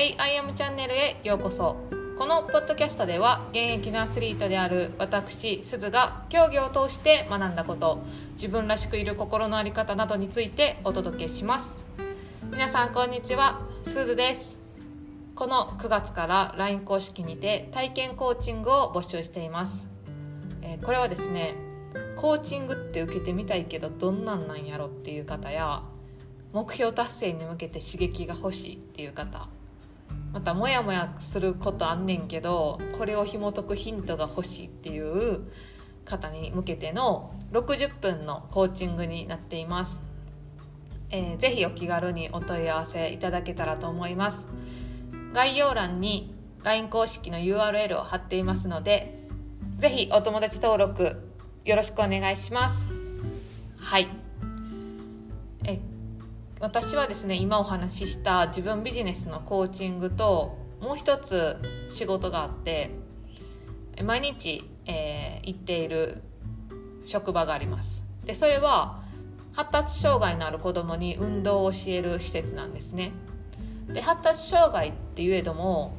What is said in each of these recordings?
Hey, I am チャンネルへようこそ。このポッドキャストでは現役のアスリートである私すずが競技を通して学んだこと自分らしくいる心の在り方などについてお届けします。皆さんこんにちは。すずです。この9月から LINE 公式にて体験コーチングを募集しています、えーこれはですねコーチングって受けてみたいけどどんなんなんやろっていう方や目標達成に向けて刺激が欲しいっていう方またモヤモヤすることあんねんけどこれを紐解くヒントが欲しいっていう方に向けての60分のコーチングになっています、えー、ぜひお気軽にお問い合わせいただけたらと思います。概要欄に LINE 公式の URL を貼っていますのでぜひお友達登録よろしくお願いします。はい。私はですね今お話しした自分ビジネスのコーチングともう一つ仕事があって毎日、えー行っている職場があります。でそれは発達障害のある子どもに運動を教える施設なんですね。で発達障害って言えども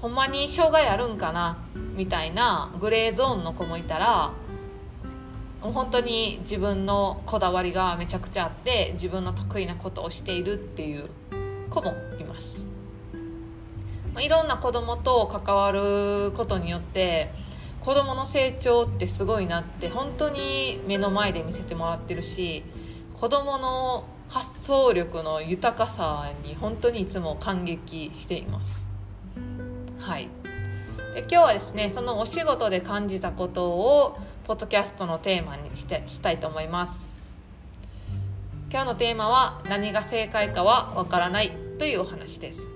ほんまに障害あるんかなみたいなグレーゾーンの子もいたらもう本当に自分のこだわりがめちゃくちゃあって自分の得意なことをしているっていう子もいます、まあ、いろんな子供と関わることによって子供の成長ってすごいなって本当に目の前で見せてもらってるし子供の発想力の豊かさに本当にいつも感激しています。はい。で今日はですねそのお仕事で感じたことをポッドキャストのテーマにしてしたいと思います。今日のテーマは何が正解かはわからないというお話です。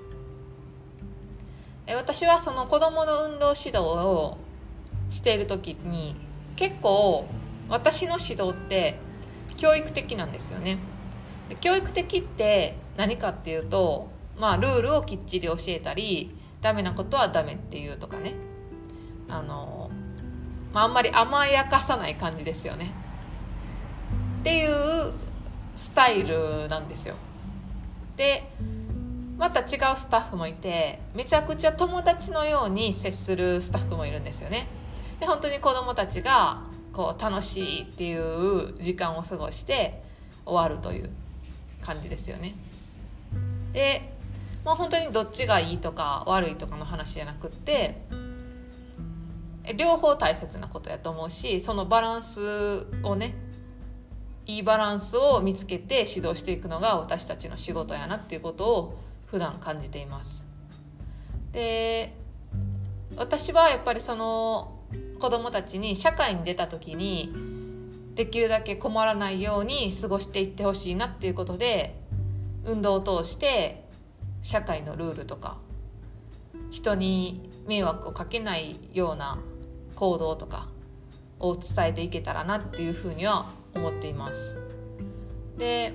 え私はその子どもの運動指導をしている時に結構私の指導って教育的なんですよね。教育的って何かっていうとまあルールをきっちり教えたりダメなことはダメっていうとかね。あの、まあ、あんまり甘やかさない感じですよね。っていうスタイルなんですよ。でまた違うスタッフもいてめちゃくちゃ友達のように接するスタッフもいるんですよね。で本当に子供たちがこう楽しいっていう時間を過ごして終わるという感じですよね。でもう本当にどっちがいいとか悪いとかの話じゃなくって両方大切なことやと思うしそのバランスをねいいバランスを見つけて指導していくのが私たちの仕事やなっていうことを普段感じています。で私はやっぱりその子供たちに社会に出た時にできるだけ困らないように過ごしていってほしいなっていうことで運動を通して社会のルールとか人に迷惑をかけないような行動とかを伝えていけたらなっていうふうには思っています。で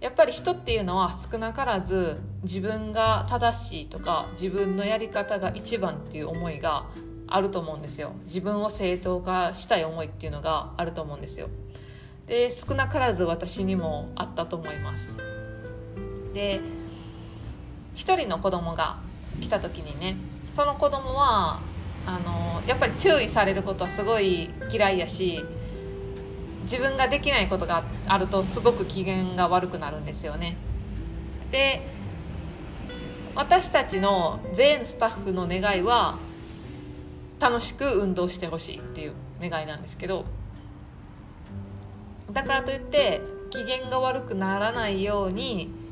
やっぱり人っていうのは少なからず自分が正しいとか自分のやり方が一番っていう思いがあると思うんですよ。自分を正当化したい思いっていうのがあると思うんですよ。で少なからず私にもあったと思います。で一人の子供が来た時にねその子供はあのやっぱり注意されることはすごい嫌いやし自分ができないことがあるとすごく機嫌が悪くなるんですよね。で私たちの全スタッフの願いは楽しく運動してほしいっていう願いなんですけどだからといって機嫌が悪くならないように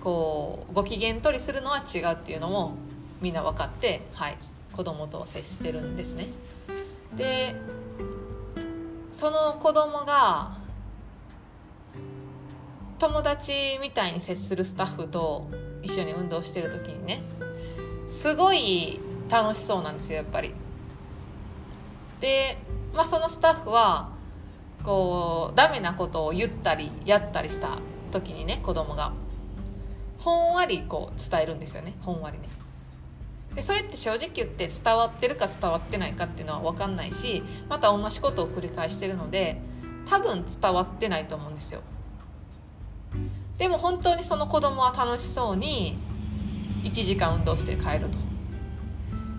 こうご機嫌取りするのは違うっていうのもみんな分かって、はい、子供と接してるんですね。でその子供が友達みたいに接するスタッフと一緒に運動してる時にねすごい楽しそうなんですよやっぱり。で、まあ、そのスタッフはこうダメなことを言ったりやったりした時にね子供がほんわりこう伝えるんですよね。ほんわりね。でそれって正直言って伝わってるか伝わってないかっていうのは分かんないしまた同じことを繰り返してるので多分伝わってないと思うんですよ。でも本当にその子供は楽しそうに1時間運動して帰ると。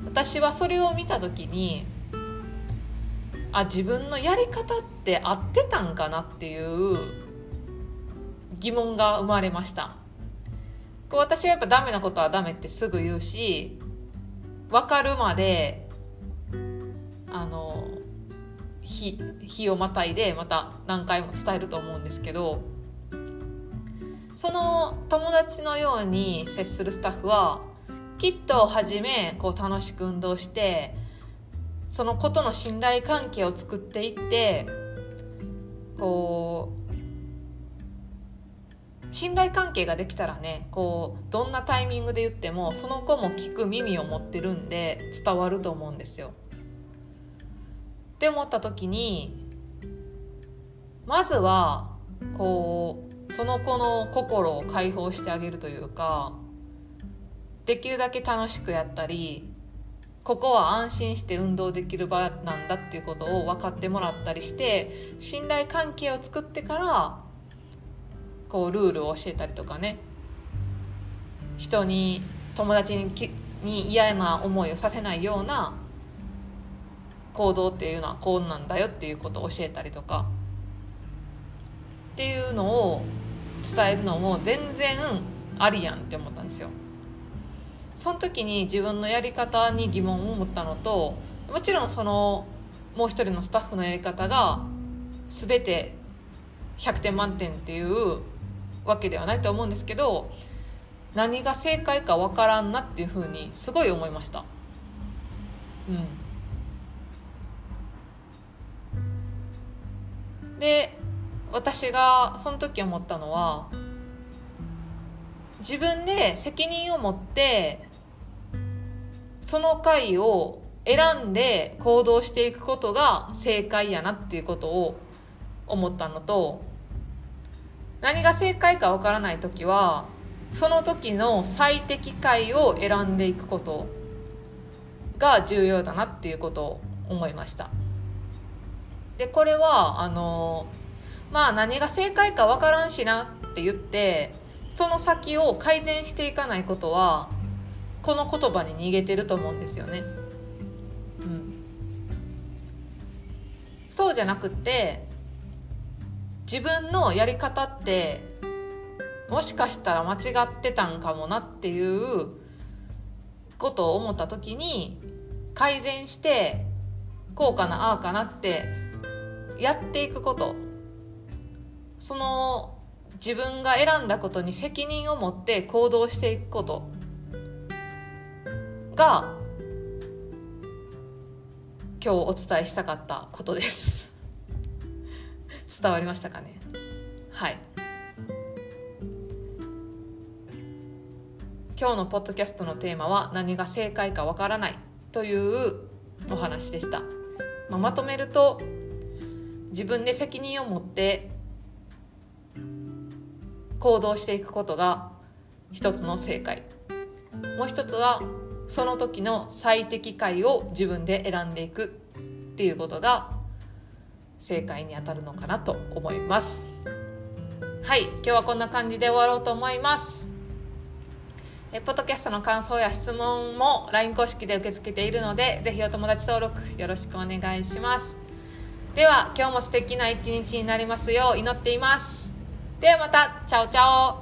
私はそれを見た時にあ自分のやり方って合ってたんかなっていう疑問が生まれました。こう私はやっぱダメなことはダメってすぐ言うし分かるまであの日日をまたいでまた何回も伝えると思うんですけどその友達のように接するスタッフはきっと初めこう楽しく運動してその子との信頼関係を作っていってこう信頼関係ができたらねこうどんなタイミングで言ってもその子も聞く耳を持ってるんで伝わると思うんですよ。って思った時にまずはこうその子の心を解放してあげるというかできるだけ楽しくやったりここは安心して運動できる場なんだっていうことを分かってもらったりして信頼関係を作ってからこうルールを教えたりとかね人に友達にに嫌な思いをさせないような行動っていうのはこうなんだよっていうことを教えたりとかっていうのを伝えるのも全然ありやんって思ったんですよ。その時に自分のやり方に疑問を持ったのともちろんそのもう一人のスタッフのやり方が全て100点満点っていうわけではないと思うんですけど何が正解か分からんなっていうふうにすごい思いました。うん、で私がその時思ったのは自分で責任を持ってその回を選んで行動していくことが正解やなっていうことを思ったのと何が正解かわからない時はその時の最適解を選んでいくことが重要だなっていうことを思いましたでこれはあのまあ何が正解かわからんしなって言ってその先を改善していかないことはこの言葉に逃げてると思うんですよね。うん、そうじゃなくて自分のやり方ってもしかしたら間違ってたんかもなっていうことを思った時に改善してこうかなああかなってやっていくこと。その自分が選んだことに責任を持って行動していくこと。が今日お伝えしたかったことです。伝わりましたかね？はい。今日のポッドキャストのテーマは何が正解かわからないというお話でした、まあ、まとめると自分で責任を持って行動していくことが一つの正解。もう一つはその時の最適解を自分で選んでいくっていうことが正解にあたるのかなと思います。はい今日はこんな感じで終わろうと思います。えポッドキャストの感想や質問も LINE 公式で受け付けているのでぜひお友達登録よろしくお願いします。では今日も素敵な一日になりますよう祈っています。ではまたチャオチャオ。